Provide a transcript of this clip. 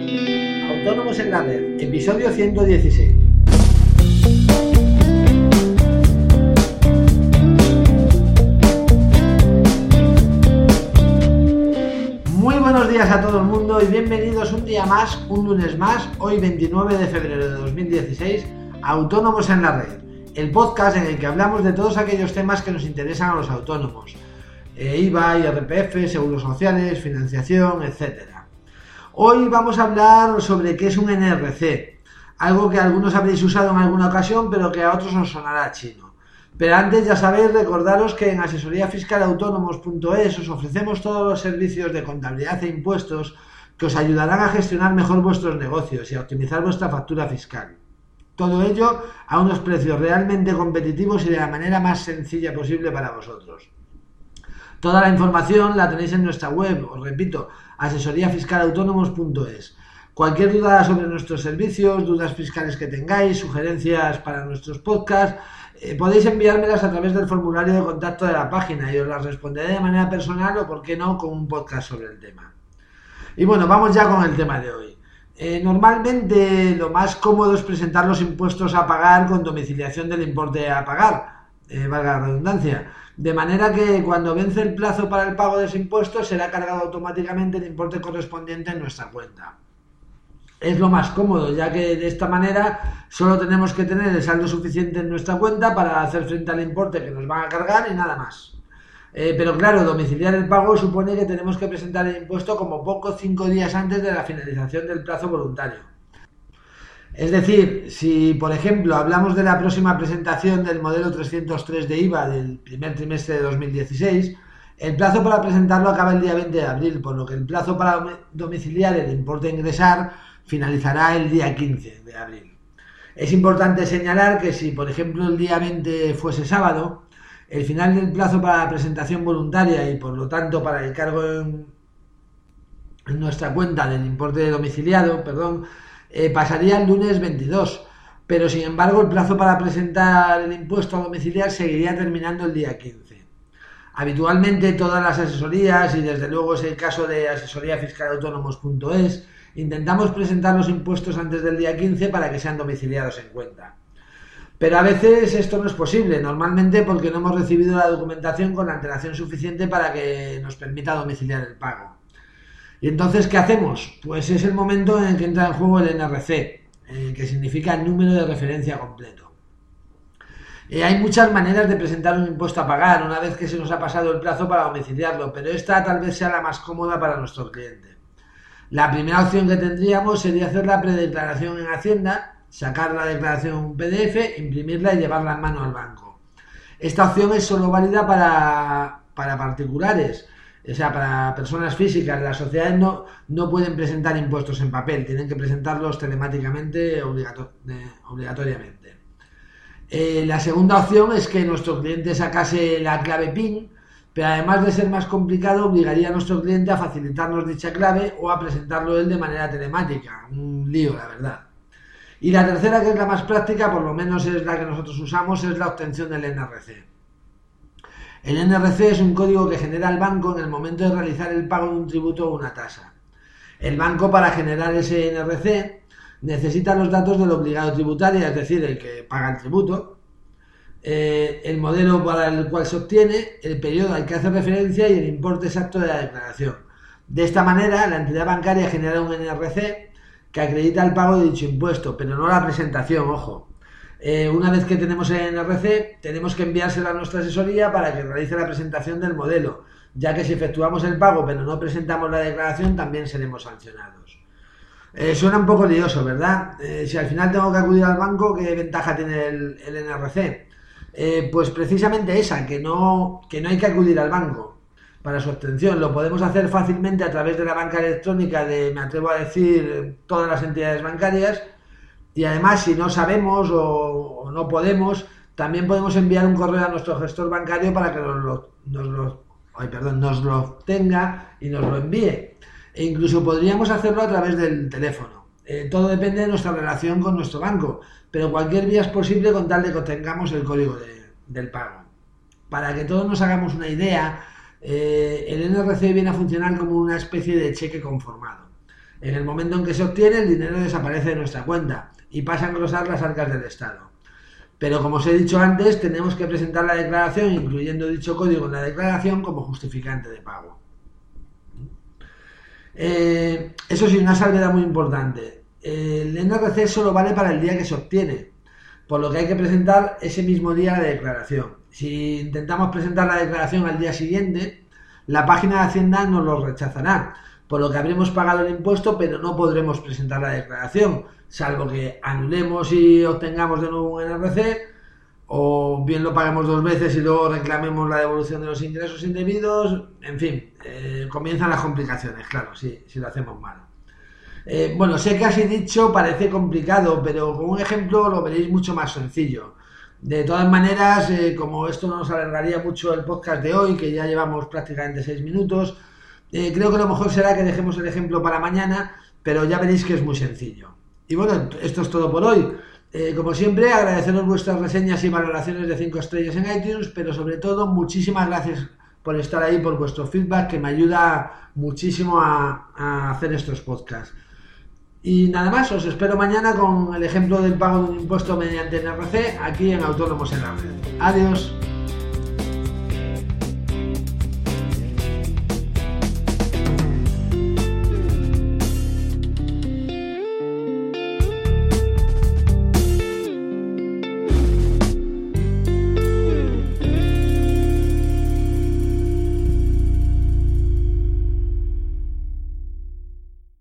Autónomos en la red, episodio 116. Muy buenos días a todo el mundo y bienvenidos un día más, un lunes más, hoy 29 de febrero de 2016, Autónomos en la red, el podcast en el que hablamos de todos aquellos temas que nos interesan a los autónomos. Eh, IVA, IRPF, seguros sociales, financiación, etcétera. Hoy vamos a hablar sobre qué es un NRC, algo que algunos habréis usado en alguna ocasión, pero que a otros os sonará chino. Pero antes ya sabéis, recordaros que en asesoríafiscalautónomos.es os ofrecemos todos los servicios de contabilidad e impuestos que os ayudarán a gestionar mejor vuestros negocios y a optimizar vuestra factura fiscal. Todo ello a unos precios realmente competitivos y de la manera más sencilla posible para vosotros. Toda la información la tenéis en nuestra web, os repito, asesoríafiscalautónomos.es. Cualquier duda sobre nuestros servicios, dudas fiscales que tengáis, sugerencias para nuestros podcasts, eh, podéis enviármelas a través del formulario de contacto de la página y os las responderé de manera personal o, por qué no, con un podcast sobre el tema. Y bueno, vamos ya con el tema de hoy. Eh, normalmente lo más cómodo es presentar los impuestos a pagar con domiciliación del importe a pagar, eh, valga la redundancia. De manera que cuando vence el plazo para el pago de ese impuesto será cargado automáticamente el importe correspondiente en nuestra cuenta. Es lo más cómodo, ya que de esta manera solo tenemos que tener el saldo suficiente en nuestra cuenta para hacer frente al importe que nos van a cargar y nada más. Eh, pero claro, domiciliar el pago supone que tenemos que presentar el impuesto como poco cinco días antes de la finalización del plazo voluntario. Es decir, si por ejemplo hablamos de la próxima presentación del modelo 303 de IVA del primer trimestre de 2016, el plazo para presentarlo acaba el día 20 de abril, por lo que el plazo para domiciliar el importe a ingresar finalizará el día 15 de abril. Es importante señalar que si por ejemplo el día 20 fuese sábado, el final del plazo para la presentación voluntaria y por lo tanto para el cargo en, en nuestra cuenta del importe domiciliado, perdón, eh, pasaría el lunes 22, pero sin embargo el plazo para presentar el impuesto a domiciliar seguiría terminando el día 15. Habitualmente todas las asesorías, y desde luego es el caso de asesoríafiscalautónomos.es, intentamos presentar los impuestos antes del día 15 para que sean domiciliados en cuenta. Pero a veces esto no es posible, normalmente porque no hemos recibido la documentación con la antelación suficiente para que nos permita domiciliar el pago. ¿Y entonces qué hacemos? Pues es el momento en el que entra en juego el NRC, que significa número de referencia completo. Eh, hay muchas maneras de presentar un impuesto a pagar una vez que se nos ha pasado el plazo para domiciliarlo, pero esta tal vez sea la más cómoda para nuestro cliente. La primera opción que tendríamos sería hacer la predeclaración en Hacienda, sacar la declaración PDF, imprimirla y llevarla en mano al banco. Esta opción es solo válida para, para particulares, o sea, para personas físicas, las sociedades no, no pueden presentar impuestos en papel, tienen que presentarlos telemáticamente obligatoriamente. Eh, la segunda opción es que nuestro cliente sacase la clave PIN, pero además de ser más complicado, obligaría a nuestro cliente a facilitarnos dicha clave o a presentarlo él de manera telemática. Un lío, la verdad. Y la tercera, que es la más práctica, por lo menos es la que nosotros usamos, es la obtención del NRC. El NRC es un código que genera el banco en el momento de realizar el pago de un tributo o una tasa. El banco para generar ese NRC necesita los datos del obligado tributario, es decir, el que paga el tributo, eh, el modelo para el cual se obtiene, el periodo al que hace referencia y el importe exacto de la declaración. De esta manera, la entidad bancaria genera un NRC que acredita el pago de dicho impuesto, pero no la presentación, ojo. Eh, una vez que tenemos el NRC, tenemos que enviárselo a nuestra asesoría para que realice la presentación del modelo, ya que si efectuamos el pago pero no presentamos la declaración, también seremos sancionados. Eh, suena un poco lioso, ¿verdad? Eh, si al final tengo que acudir al banco, ¿qué ventaja tiene el, NRC? pues precisamente esa, que no, que no hay que acudir al banco para su obtención. Lo podemos hacer fácilmente a través de la banca electrónica de, me atrevo a decir, todas las entidades bancarias y además, si no sabemos o, no podemos, también podemos enviar un correo a nuestro gestor bancario para que nos lo, nos lo, perdón, nos lo tenga y nos lo envíe. E incluso podríamos hacerlo a través del teléfono. Eh, todo depende de nuestra relación con nuestro banco, pero cualquier vía es posible con tal de que tengamos el código del pago. Para que todos nos hagamos una idea, eh, el NRC viene a funcionar como una especie de cheque conformado. En el momento en que se obtiene, el dinero desaparece de nuestra cuenta y pasa a engrosar las arcas del Estado. Pero como os he dicho antes, tenemos que presentar la declaración, incluyendo dicho código en la declaración, como justificante de pago. Eh, eso sí, una salvedad muy importante. El NRC solo vale para el día que se obtiene, por lo que hay que presentar ese mismo día la declaración. Si intentamos presentar la declaración al día siguiente, la página de Hacienda nos lo rechazará, por lo que habremos pagado el impuesto, pero no podremos presentar la declaración, salvo que anulemos y obtengamos de nuevo un NRC, o bien lo paguemos dos veces y luego reclamemos la devolución de los ingresos indebidos, en fin, eh, comienzan las complicaciones, claro, si, si lo hacemos mal. Eh, bueno, sé que así dicho parece complicado, pero con un ejemplo lo veréis mucho más sencillo. De todas maneras, eh, como esto nos alargaría mucho el podcast de hoy, que ya llevamos prácticamente seis minutos, eh, creo que lo mejor será que dejemos el ejemplo para mañana, pero ya veréis que es muy sencillo. Y bueno, esto es todo por hoy. Eh, como siempre, agradeceros vuestras reseñas y valoraciones de 5 estrellas en iTunes, pero sobre todo, muchísimas gracias por estar ahí, por vuestro feedback, que me ayuda muchísimo a, a hacer estos podcasts. Y nada más, os espero mañana con el ejemplo del pago de un impuesto mediante NRC aquí en Autónomos en la Red. Adiós.